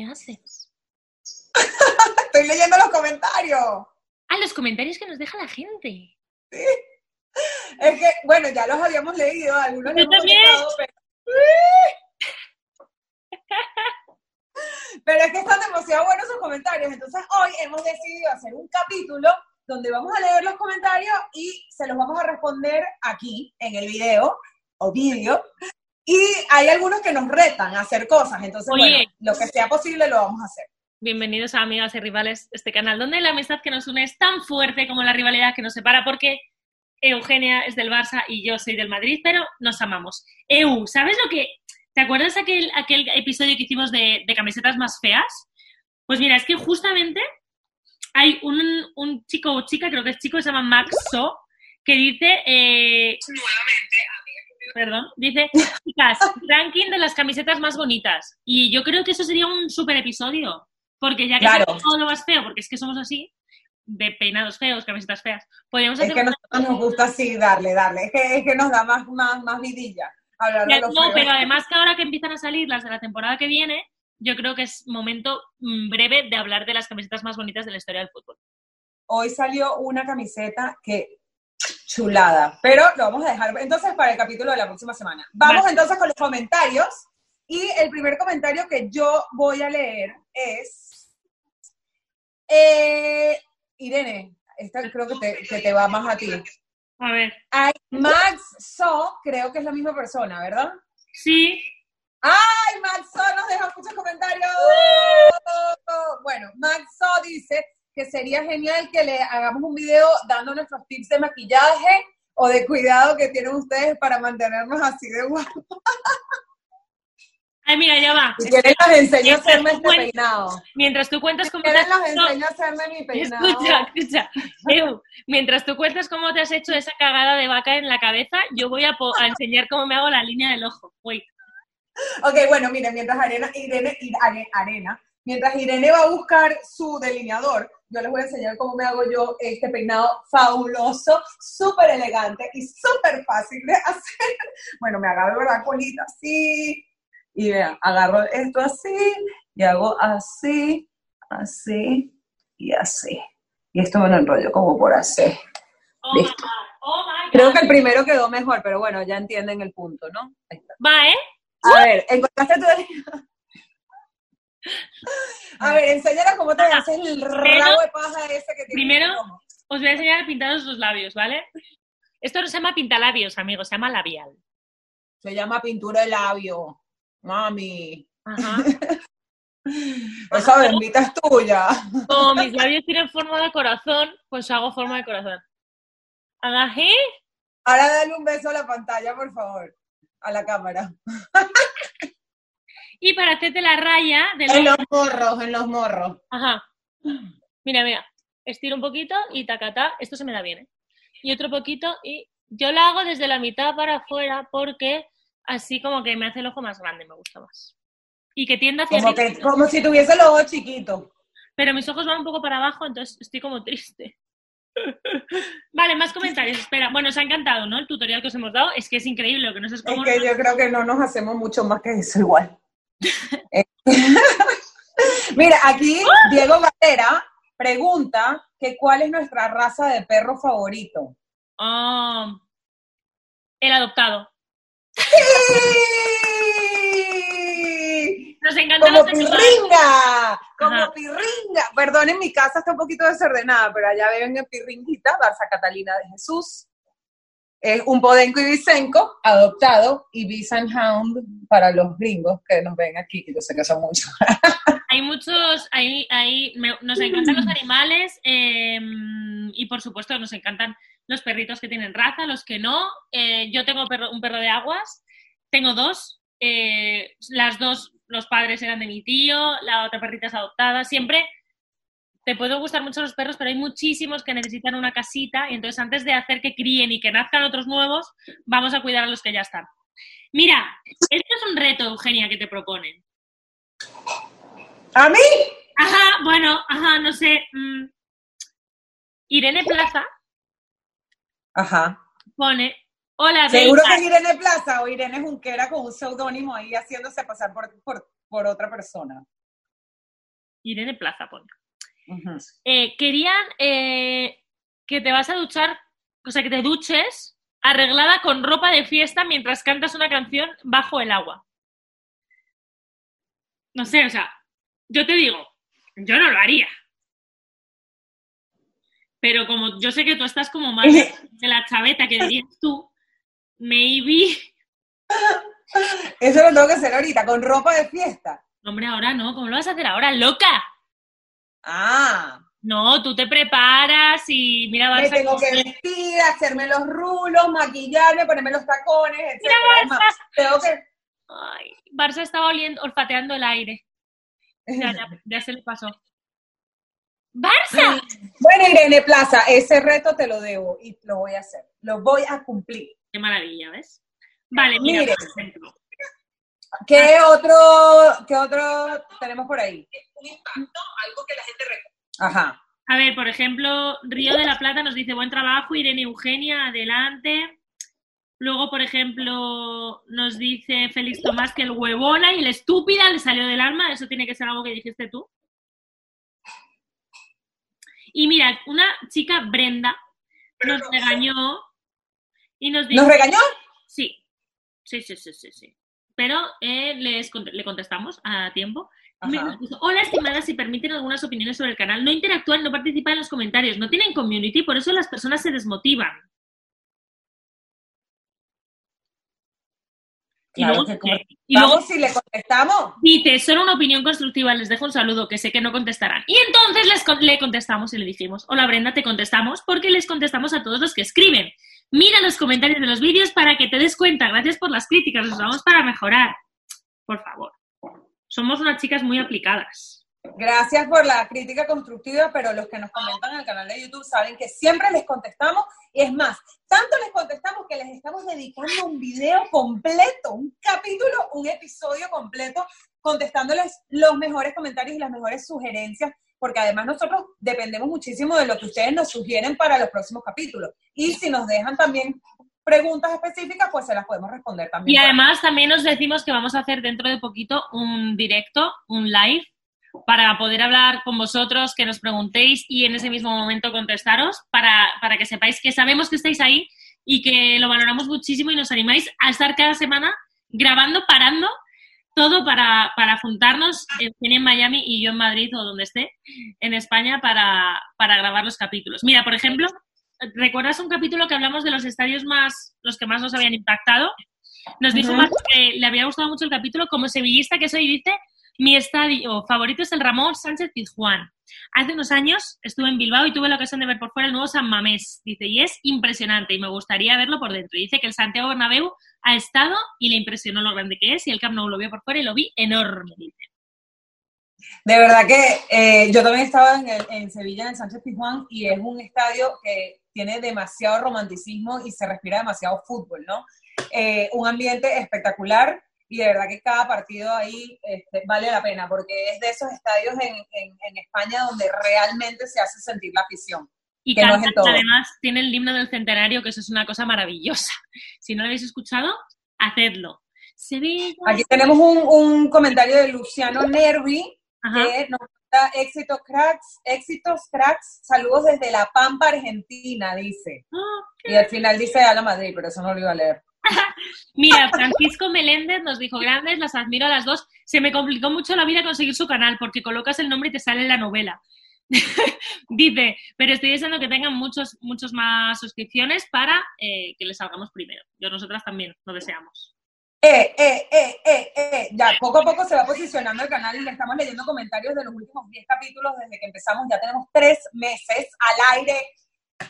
¿qué haces? Estoy leyendo los comentarios. Ah, los comentarios que nos deja la gente. Es que, bueno, ya los habíamos leído, algunos Yo los hemos también. contestado, pero... Pero es que están demasiado buenos sus comentarios, entonces hoy hemos decidido hacer un capítulo donde vamos a leer los comentarios y se los vamos a responder aquí, en el video o vídeo. Y hay algunos que nos retan a hacer cosas, entonces, Oye. bueno, lo que sea posible lo vamos a hacer. Bienvenidos a Amigas y Rivales, este canal donde la amistad que nos une es tan fuerte como la rivalidad que nos separa, porque Eugenia es del Barça y yo soy del Madrid, pero nos amamos. Eu, ¿sabes lo que...? ¿Te acuerdas aquel, aquel episodio que hicimos de, de camisetas más feas? Pues mira, es que justamente hay un, un chico o chica, creo que es chico, se llama Max So, que dice... eh, Perdón, dice, chicas, ranking de las camisetas más bonitas. Y yo creo que eso sería un super episodio. Porque ya que Claro. todo lo más feo, porque es que somos así, de peinados feos, camisetas feas, podríamos Es hacer que una- nosotros nos gusta así darle, darle. Es que, es que nos da más, más, más vidilla hablar de Ya, los No, feos. pero además que ahora que empiezan a salir las de la temporada que viene, yo creo que es momento mm, breve de hablar de las camisetas más bonitas de la historia del fútbol. Hoy salió una camiseta que chulada, pero lo vamos a dejar entonces para el capítulo de la próxima semana. Vamos Vale. entonces con los comentarios y el primer comentario que yo voy a leer es eh, Irene, esta creo que te, que te va más a ti. A ver, Ay, Max So, creo que es la misma persona, ¿verdad? sí, ¡Ay, Max So nos deja muchos comentarios! Bueno, Max So dice que sería genial que le hagamos un video dando nuestros tips de maquillaje o de cuidado que tienen ustedes para mantenernos así de guapos. ay, mira, ya va. Si quieren, enseño a Mientras hacerme tú este peinado. Mientras tú cuentas cómo te has enseño a hacerme mi peinado. Escucha, escucha. Mientras tú cuentas cómo te has hecho esa cagada de vaca en la cabeza, yo voy a, a enseñar cómo me hago la línea del ojo. Wait. Ok, bueno, miren, mientras Arena, Irene, Ir- Are- Arena, mientras Irene va a buscar su delineador, yo les voy a enseñar cómo me hago yo este peinado fabuloso, súper elegante y súper fácil de hacer. Bueno, me agarro la colita así, y vean, agarro esto así, y hago así, así, y así. Y esto me lo enrollo como por así. Oh Listo. Oh God. Creo que el primero quedó mejor, pero bueno, ya entienden el punto, ¿no? Va, ¿eh? A ver, ¿encontraste tu A ver, enséñala cómo te haces el rabo de paja ese que tiene. primero-. Os voy a enseñar a pintaros los labios, ¿vale? Esto no se llama pintalabios, amigos, se llama labial. Se llama pintura de labio. Mami. Ajá. Esa bendita es tuya. Como mis labios tienen forma de corazón, pues hago forma de corazón. Agají. Ahora dale un beso a la pantalla, por favor. A la cámara. Y para hacerte la raya del En los morros, en los morros. Ajá. Mira, mira. Estiro un poquito y tacatá. Esto se me da bien, ¿eh? Y otro poquito y yo la hago desde la mitad para afuera porque así como que me hace el ojo más grande, me gusta más. Y que tienda hacia Como, que, como si tuviese los ojos chiquitos. Pero mis ojos van un poco para abajo, entonces estoy como triste. Vale, más comentarios. Espera, bueno, os ha encantado, ¿no? El tutorial que os hemos dado. Es que es increíble, lo que no sé es Es cómo... que yo creo que no nos hacemos mucho más que eso igual. Eh, Mira, aquí Diego Valera pregunta que cuál es nuestra raza de perro favorito. Ah, el adoptado. ¡Sí! Nos encantan Como los animales. pirringa, como Ajá. pirringa. Perdón, en mi casa está un poquito desordenada, pero allá ven en pirringuita, Barça Catalina de Jesús. Es un podenco y bicenco adoptado y Beast Hound para los gringos que nos ven aquí, que yo sé que son. Hay muchos, hay, hay, nos encantan los animales eh, y por supuesto nos encantan los perritos que tienen raza, los que no. Eh, yo tengo perro- un perro de aguas, tengo dos, eh, las dos, los padres eran de mi tío, la otra perrita es adoptada. Siempre te pueden gustar mucho los perros, pero hay muchísimos que necesitan una casita y entonces antes de hacer que críen y que nazcan otros nuevos, vamos a cuidar a los que ya están. Mira, este es un reto, Eugenia, que te proponen. ¿A mí? Ajá, bueno, ajá, no sé. mm. Irene Plaza Ajá. pone, hola, Seguro que bellas". es Irene Plaza o Irene Junquera con un seudónimo ahí haciéndose pasar por, por, por otra persona. Irene Plaza pone. Eh, querían eh, que te vas a duchar, o sea, que te duches arreglada con ropa de fiesta mientras cantas una canción bajo el agua. No sé, o sea, yo te digo, yo no lo haría. Pero como yo sé que tú estás como más de la chaveta que dirías tú, maybe. Eso lo tengo que hacer ahorita, con ropa de fiesta. Hombre, ahora no, ¿cómo lo vas a hacer ahora, loca? Ah, No, tú te preparas y mira, me Barça, tengo cómo- que vestir, hacerme los rulos, maquillarme, ponerme los tacones, etc. Mira, Barça. Tengo que... Ay, Barça estaba oliendo, olfateando el aire. Ya, ya, ya se le pasó. ¡Barça! Bueno, Irene Plaza, ese reto te lo debo y lo voy a hacer. Lo voy a cumplir. Qué maravilla, ¿ves? Vale, mira, Mire. ¿Qué otro, qué otro tenemos por ahí? Un impacto, algo que la gente Ajá. A ver, por ejemplo, Río de la Plata nos dice buen trabajo, Irene Eugenia, adelante. Luego, por ejemplo, nos dice Félix Tomás que el huevona y el estúpida le salió del alma. Eso tiene que ser algo que dijiste tú. Y mira, una chica, Brenda, nos regañó y nos dijo... ¿Nos regañó? Sí, sí, sí, sí, sí. sí. Pero eh, les le contestamos a tiempo. Puso, Hola, estimadas, si permiten algunas opiniones sobre el canal, no interactúan, no participan en los comentarios, no tienen community, por eso las personas se desmotivan. Y Claro luego, que como- y luego Vamos, si le contestamos. dice, solo una opinión constructiva, les dejo un saludo, que sé que no contestarán. Y entonces les le contestamos y le dijimos, hola Brenda, te contestamos porque les contestamos a todos los que escriben. Mira los comentarios de los vídeos para que te des cuenta. Gracias por las críticas, nos vamos para mejorar. Por favor. Somos unas chicas muy aplicadas. Gracias por la crítica constructiva, pero los que nos comentan en el canal de YouTube saben que siempre les contestamos. Y es más, tanto les contestamos que les estamos dedicando un video completo, un capítulo, un episodio completo, contestándoles los mejores comentarios y las mejores sugerencias, porque además nosotros dependemos muchísimo de lo que ustedes nos sugieren para los próximos capítulos. Y si nos dejan también preguntas específicas, pues se las podemos responder también. Y además también os decimos que vamos a hacer dentro de poquito un directo, un live, para poder hablar con vosotros, que nos preguntéis y en ese mismo momento contestaros, para, para que sepáis que sabemos que estáis ahí y que lo valoramos muchísimo y nos animáis a estar cada semana grabando, parando, todo para, para juntarnos, en Miami y yo en Madrid o donde esté, en España, para, para grabar los capítulos. Mira, por ejemplo, ¿recuerdas un capítulo que hablamos de los estadios más, los que más nos habían impactado? Nos dijo. Marco que le había gustado mucho el capítulo, como sevillista que soy, dice, mi estadio favorito es el Ramón Sánchez Pizjuán. Hace unos años estuve en Bilbao y tuve la ocasión de ver por fuera el nuevo San Mamés, dice, y es impresionante y me gustaría verlo por dentro. Dice que el Santiago Bernabéu ha estado y le impresionó lo grande que es y el Camp Nou lo vio por fuera y lo vi enorme. De verdad que eh, yo también estaba en Sevilla, en el Sánchez Pizjuán, y es un estadio que tiene demasiado romanticismo y se respira demasiado fútbol, ¿no? Eh, un ambiente espectacular y de verdad que cada partido ahí este, vale la pena porque es de esos estadios en, en- en España donde realmente se hace sentir la afición. Y Que no cantan, todo. además tiene el himno del centenario, que eso es una cosa maravillosa. Si no lo habéis escuchado, hacedlo. Sevilla. Aquí tenemos un, un comentario de Luciano Nervi Ajá. que nos da éxitos cracks, éxitos cracks, saludos desde La Pampa, Argentina, dice. Ah, Y al final dice a la Madrid, pero eso no lo iba a leer. Mira, Francisco Meléndez nos dijo grandes, las admiro a las dos. Se me complicó mucho la vida conseguir su canal porque colocas el nombre y te sale la novela. Dice, pero estoy deseando que tengan muchos, muchos más suscripciones para eh, que les salgamos primero. Yo nosotras también lo deseamos. Eh, eh, eh, eh, eh. Ya, poco a poco se va posicionando el canal y le estamos leyendo comentarios de los últimos 10 capítulos desde que empezamos. Ya tenemos tres meses al aire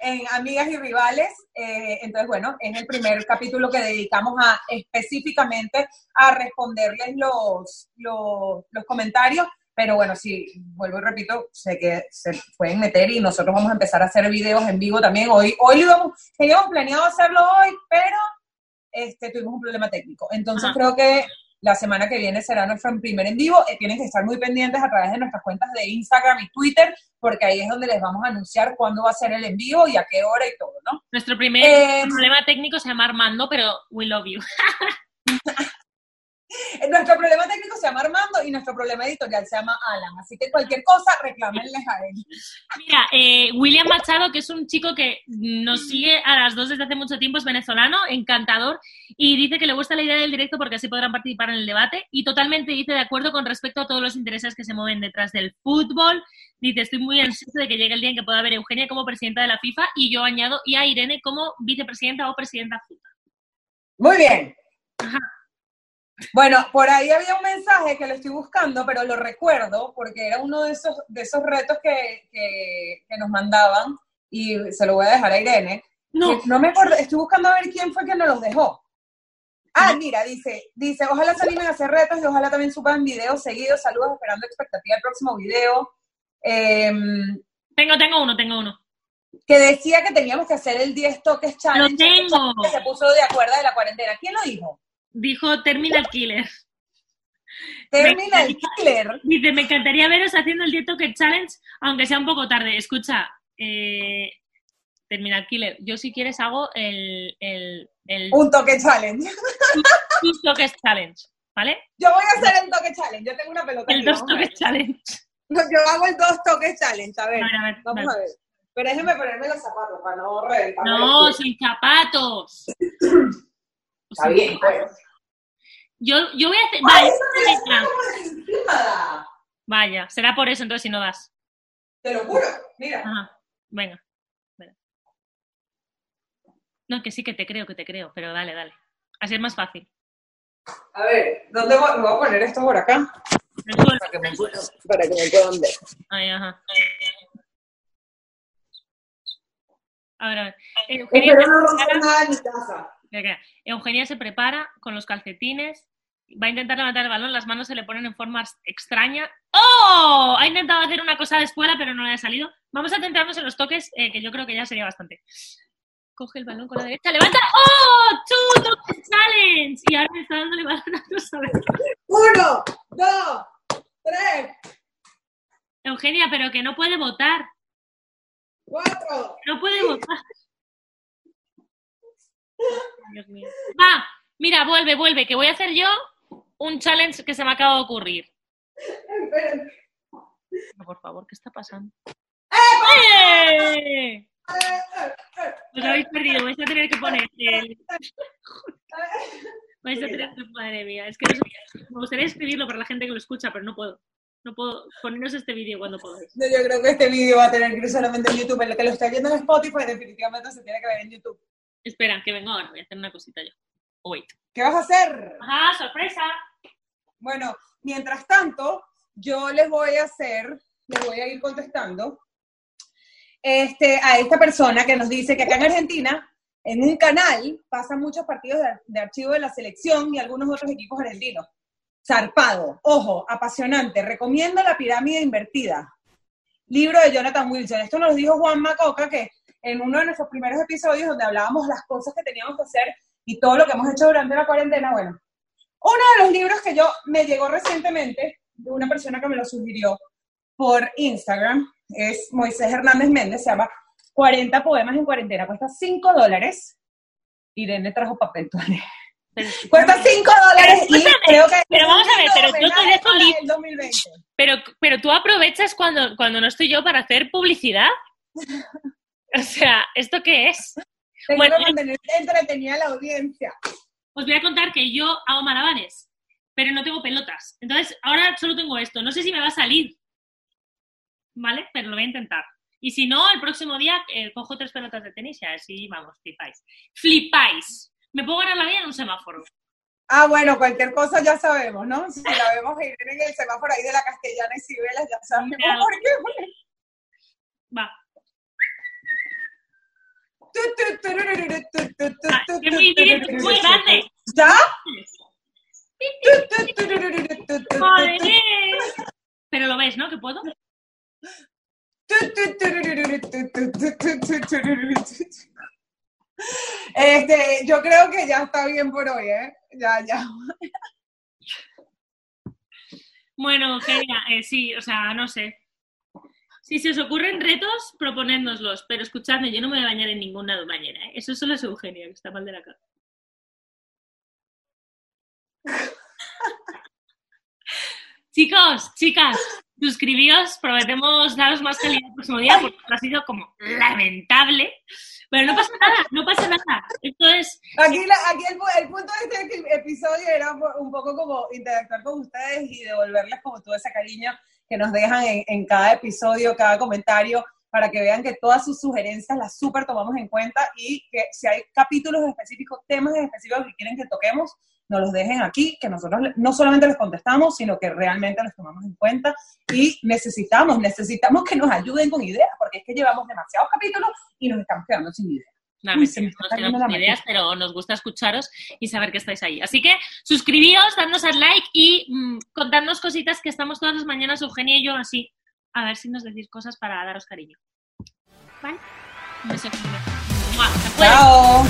en Amigas y Rivales. Eh, entonces, bueno, es el primer capítulo que dedicamos a específicamente a responderles los, los, los comentarios. Pero bueno, sí, vuelvo y repito, sé que se pueden meter y nosotros vamos a empezar a hacer videos en vivo también. Hoy, hoy lo íbamos, teníamos planeado hacerlo hoy, pero este, tuvimos un problema técnico. Entonces Ajá. creo que la semana que viene será nuestro primer en vivo. Eh, tienen que estar muy pendientes a través de nuestras cuentas de Instagram y Twitter, porque ahí es donde les vamos a anunciar cuándo va a ser el en vivo y a qué hora y todo, ¿no? Nuestro primer Eh, problema técnico se llama Armando, pero we love you. Nuestro problema técnico se llama Armando y nuestro problema editorial se llama Alan. Así que cualquier cosa, reclámenles a él. Mira, eh, William Machado, que es un chico que nos sigue a las dos desde hace mucho tiempo, es venezolano, encantador, y dice que le gusta la idea del directo porque así podrán participar en el debate, y totalmente dice de acuerdo con respecto a todos los intereses que se mueven detrás del fútbol. Dice, estoy muy ansioso de que llegue el día en que pueda a Eugenia como presidenta de la FIFA, y yo añado, y a Irene como vicepresidenta o presidenta adjunta. Muy bien. Ajá. Bueno, por ahí había un mensaje que lo estoy buscando, pero lo recuerdo porque era uno de esos, de esos retos que, que, que nos mandaban y se lo voy a dejar a Irene. No, Que No me acuerdo, estoy buscando a ver quién fue que nos los dejó. Ah, mira, dice, dice, ojalá se animen a hacer retos y ojalá también suban videos seguidos. Saludos, esperando expectativa del próximo video. Em, tengo, tengo uno, tengo uno. que decía que teníamos que hacer el 10 toques challenge. tengo. Que se puso de acuerdo de la cuarentena. ¿Quién lo dijo? Dijo Terminal Killer. Termina el killer. Dice, me encantaría veros haciendo el 10 Toque Challenge, aunque sea un poco tarde. Escucha, eh, Terminal Killer, yo si quieres hago el, el, el Un toque challenge. Tus Toques Challenge, ¿vale? Yo voy a hacer el toque challenge. Yo tengo una pelota. El aquí, Dos. Toques Challenge. No, yo hago el dos toques challenge. A ver, A ver, a ver, vamos vale. a ver. Pero déjeme ponerme los zapatos para no reventar. No, sin zapatos. Está bien, pues. Yo, yo voy a hacer... ¡Ay, Vale, encima! Vaya, será por eso entonces si no das. Te lo juro. Mira. Ajá, venga. Venga. No, que sí que te creo, que te creo, pero dale, dale. Así es más fácil. A ver, ¿dónde voy, me voy a poner esto por acá? Para que me, puedan- para que me puedan ver. Ay, ajá. A ver, a ver. Eugenia, Espero no romper nada en mi casa. Eugenia se prepara con los calcetines, va a intentar levantar el balón, las manos se le ponen en forma extraña. ¡Oh! Ha intentado hacer una cosa de escuela, pero no le ha salido. Vamos a centrarnos en los toques, eh, que yo creo que ya sería bastante. Coge el balón con la derecha, levanta. ¡Oh! ¡Two toques challenge! Y ahora me está dando el balón a saber. Uno, dos, tres, Eugenia, pero que no puede votar. cuatro. No puede votar. Dios mío. Va, mira, vuelve, vuelve, que voy a hacer yo un challenge que se me acaba de ocurrir. No, por favor, ¿qué está pasando? ¡Eh! Os habéis perdido, vais a tener que poner el... Vais a tener que... Madre mía, es que no sé- me gustaría escribirlo para la gente que lo escucha, pero no puedo. No puedo poneros este vídeo cuando podáis. No, Yo creo que este vídeo va a tener que ir solamente en YouTube. El que lo está viendo en Spotify definitivamente se tiene que ver en YouTube. Espera, que vengo ahora, voy a hacer una cosita yo. Wait. ¿Qué vas a hacer? ¡Ajá, sorpresa! Bueno, mientras tanto, yo les voy a hacer, les voy a ir contestando este, a esta persona que nos dice que acá en Argentina, en un canal, pasan muchos partidos de, de archivo de la selección y algunos otros equipos argentinos. Zarpado, ojo, apasionante, recomiendo La pirámide invertida. Libro de Jonathan Wilson. Esto nos dijo Juan Macoca que en uno de nuestros primeros episodios donde hablábamos las cosas que teníamos que hacer y todo lo que hemos hecho durante la cuarentena, bueno, uno de los libros que yo me llegó recientemente de una persona que me lo sugirió por Instagram es Moisés Hernández Méndez, se llama 40 poemas en cuarentena, cuesta 5 dólares. Irene trajo papel toalé. Cuesta 5 dólares y creo que pero vamos a ver, pero tú el 2020. pero, pero tú aprovechas cuando, cuando no estoy yo para hacer publicidad. O sea, ¿esto qué es? Tengo Bueno, entretenida la audiencia. Os voy a contar que yo hago malabares, pero no tengo pelotas. Entonces, ahora solo tengo esto. No sé si me va a salir. ¿Vale? Pero lo voy a intentar. Y si no, el próximo día eh, cojo tres pelotas de tenis y así, vamos, flipáis. Flipáis. Me puedo ganar la vida en un semáforo. Ah, bueno, cualquier cosa ya sabemos, ¿no? Si la vemos Irene en el semáforo ahí de la Castellana y Cibeles, ya sabemos Claro. por qué. Va. Tu, tu, turururu, tu, tu, tu, Ah, tu, que tu, mi muy grande. ¿Ya? Pero lo ves, ¿no? Que puedo. Este, yo creo que ya está bien por hoy, ¿eh? Ya, ya. Bueno, Eugenia, eh, sí, o sea, no sé. Si se os ocurren retos, proponednoslos, pero escuchadme, yo no me voy a bañar en ninguna bañera, ¿eh? Eso solo es Eugenia, que está mal de la cara. Chicos, chicas, suscribíos, prometemos daros más calidad el próximo día porque ha sido como lamentable. Pero no pasa nada, no pasa nada. Esto es. Aquí, aquí el, punto de este episodio era un poco como interactuar con ustedes y devolverles como todo ese cariño que nos dejan en, cada episodio, cada comentario para que vean que todas sus sugerencias las súper tomamos en cuenta y que si hay capítulos específicos, temas específicos que quieren que toquemos, nos los dejen aquí, que nosotros no solamente les contestamos, sino que realmente los tomamos en cuenta y necesitamos, necesitamos que nos ayuden con ideas, porque es que llevamos demasiados capítulos y nos estamos quedando sin ideas. No, Uy, no tenemos ideas, pero nos gusta escucharos y saber que estáis ahí. Así que suscribíos, dadnos al like y mmm, contadnos cositas que estamos todas las mañanas, Eugenia y yo, así a ver si nos decís cosas para daros cariño. ¿Vale? Un beso. Chao.